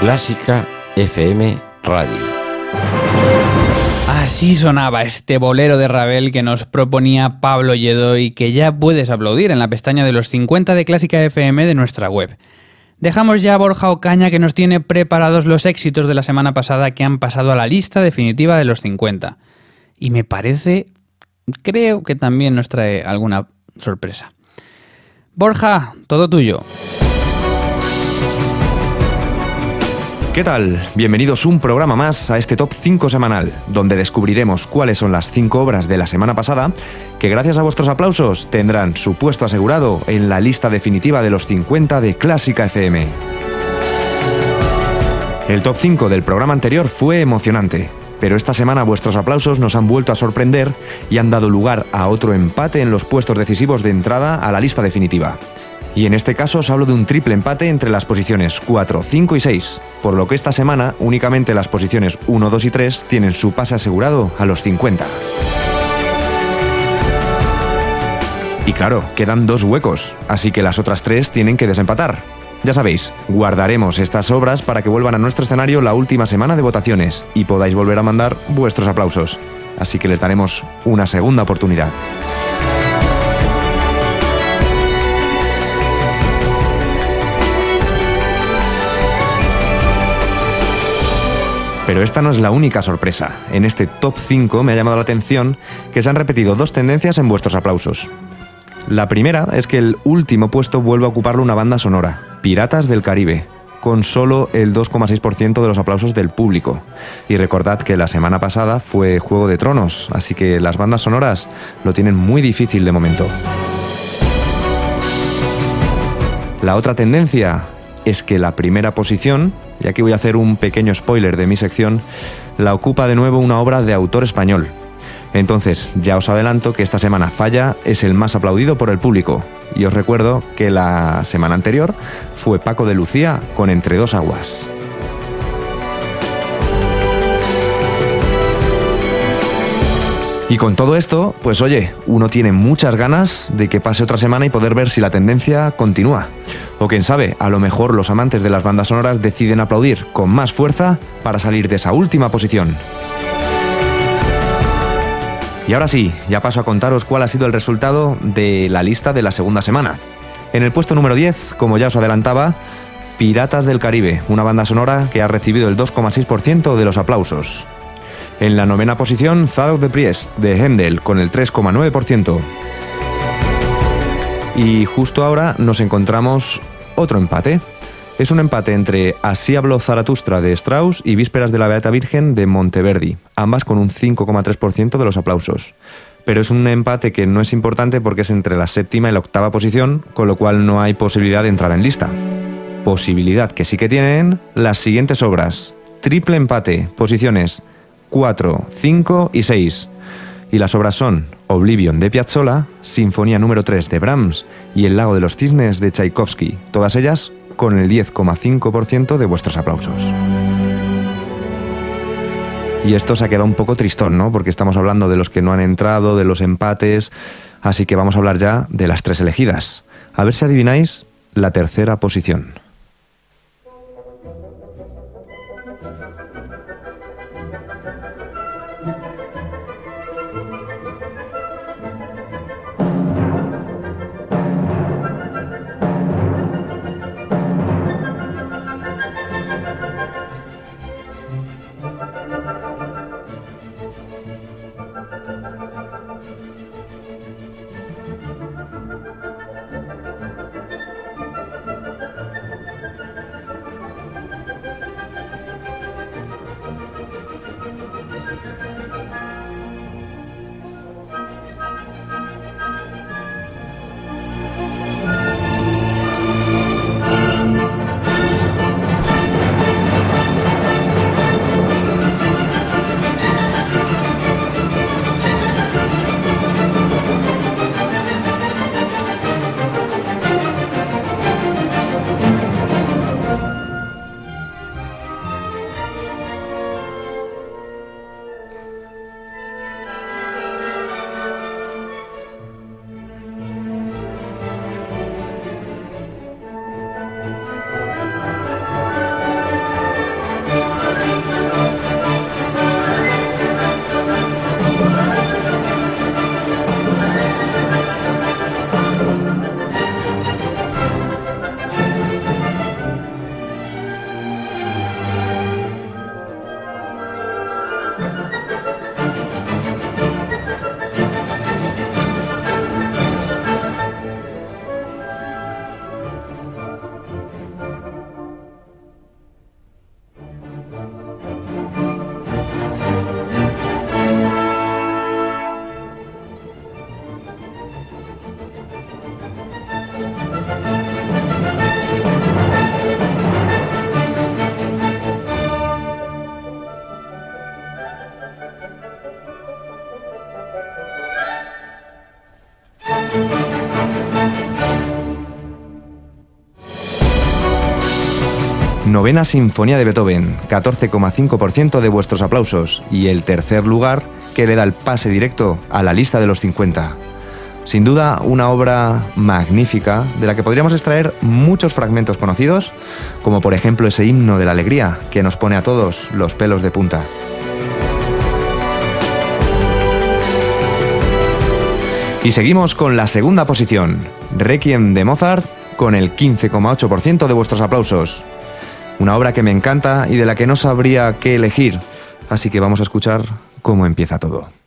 Clásica FM Radio. Así sonaba este bolero de Ravel que nos proponía Pablo Lledó y que ya puedes aplaudir en la pestaña de los 50 de Clásica FM de nuestra web. Dejamos ya a Borja Ocaña que nos tiene preparados los éxitos de la semana pasada que han pasado a la lista definitiva de los 50. Y me parece, creo que también nos trae alguna sorpresa. Borja, todo tuyo. ¿Qué tal? Bienvenidos un programa más a este Top 5 semanal, donde descubriremos cuáles son las 5 obras de la semana pasada que gracias a vuestros aplausos tendrán su puesto asegurado en la lista definitiva de los 50 de Clásica FM. El top 5 del programa anterior fue emocionante, pero esta semana vuestros aplausos nos han vuelto a sorprender y han dado lugar a otro empate en los puestos decisivos de entrada a la lista definitiva. Y en este caso os hablo de un triple empate entre las posiciones 4, 5 y 6, por lo que esta semana únicamente las posiciones 1, 2 y 3 tienen su pase asegurado a los 50. Y claro, quedan dos huecos, así que las otras tres tienen que desempatar. Ya sabéis, guardaremos estas obras para que vuelvan a nuestro escenario la última semana de votaciones y podáis volver a mandar vuestros aplausos. Así que les daremos una segunda oportunidad. Pero esta no es la única sorpresa. En este top 5 me ha llamado la atención que se han repetido dos tendencias en vuestros aplausos. La primera es que el último puesto vuelve a ocuparlo una banda sonora, Piratas del Caribe, con solo el 2,6% de los aplausos del público. Y recordad que la semana pasada fue Juego de Tronos, así que las bandas sonoras lo tienen muy difícil de momento. La otra tendencia es que la primera posición y aquí voy a hacer un pequeño spoiler de mi sección, la ocupa de nuevo una obra de autor español. Entonces, ya os adelanto que esta semana Falla es el más aplaudido por el público. Y os recuerdo que la semana anterior fue Paco de Lucía con Entre dos aguas. Y con todo esto, pues oye, uno tiene muchas ganas de que pase otra semana y poder ver si la tendencia continúa. O quién sabe, a lo mejor los amantes de las bandas sonoras deciden aplaudir con más fuerza para salir de esa última posición. Y ahora sí, ya paso a contaros cuál ha sido el resultado de la lista de la segunda semana. En el puesto número 10, como ya os adelantaba, Piratas del Caribe, una banda sonora que ha recibido el 2,6% de los aplausos. En la novena posición, Zadok de Priest, de Händel, con el 3,9%. Y justo ahora nos encontramos otro empate. Es un empate entre Así habló Zaratustra de Strauss y Vísperas de la Beata Virgen de Monteverdi, ambas con un 5,3% de los aplausos. Pero es un empate que no es importante porque es entre la séptima y la octava posición, con lo cual no hay posibilidad de entrada en lista. Posibilidad que sí que tienen las siguientes obras. Triple empate, posiciones 4, 5 y 6. Y las obras son Oblivion de Piazzolla, Sinfonía número 3 de Brahms y El lago de los cisnes de Tchaikovsky, todas ellas con el 10,5% de vuestros aplausos. Y esto se ha quedado un poco tristón, ¿no? Porque estamos hablando de los que no han entrado, de los empates, así que vamos a hablar ya de las tres elegidas. A ver si adivináis la tercera posición. Novena Sinfonía de Beethoven, 14,5% de vuestros aplausos y el tercer lugar que le da el pase directo a la lista de los 50. Sin duda, una obra magnífica de la que podríamos extraer muchos fragmentos conocidos, como por ejemplo ese himno de la alegría que nos pone a todos los pelos de punta. Y seguimos con la segunda posición, Requiem de Mozart, con el 15,8% de vuestros aplausos. Una obra que me encanta y de la que no sabría qué elegir, así que vamos a escuchar cómo empieza todo.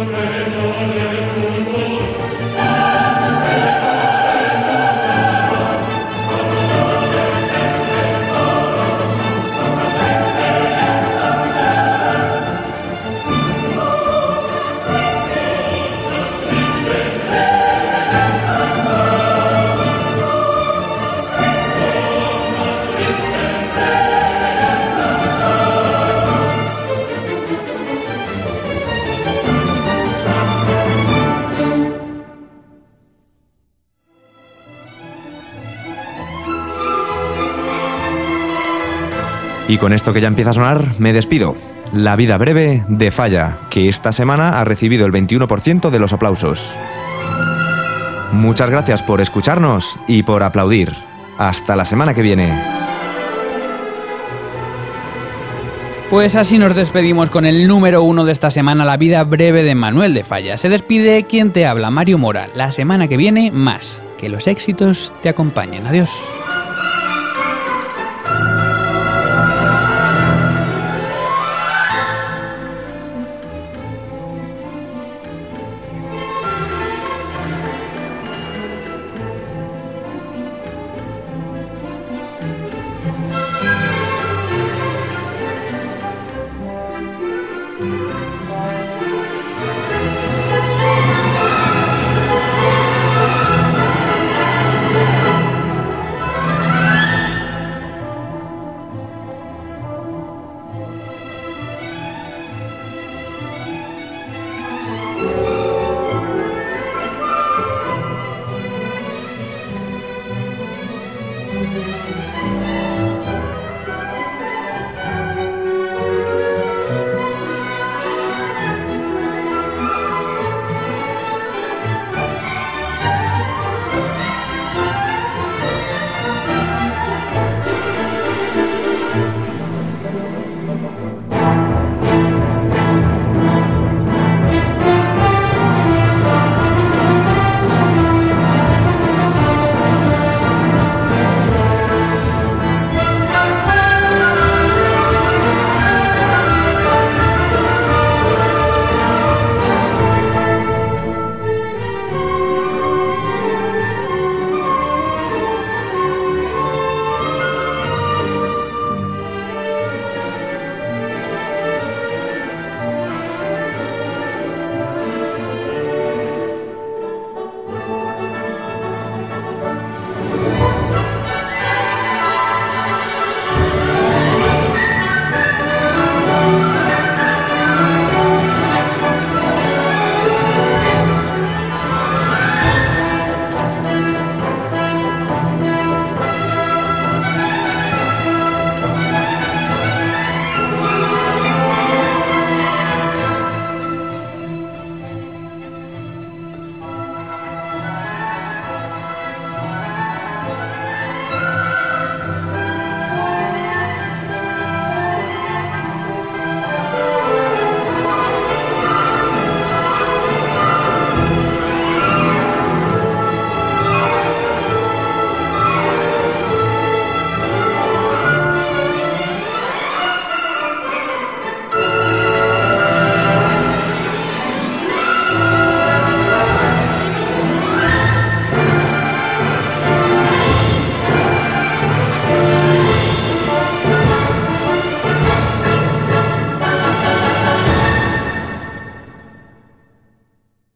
Amen. Y con esto que ya empieza a sonar, me despido. La vida breve de Falla, que esta semana ha recibido el 21% de los aplausos. Muchas gracias por escucharnos y por aplaudir. Hasta la semana que viene. Pues así nos despedimos con el número uno de esta semana, La vida breve de Manuel de Falla. Se despide quien te habla, Mario Mora. La semana que viene, más. Que los éxitos te acompañen. Adiós.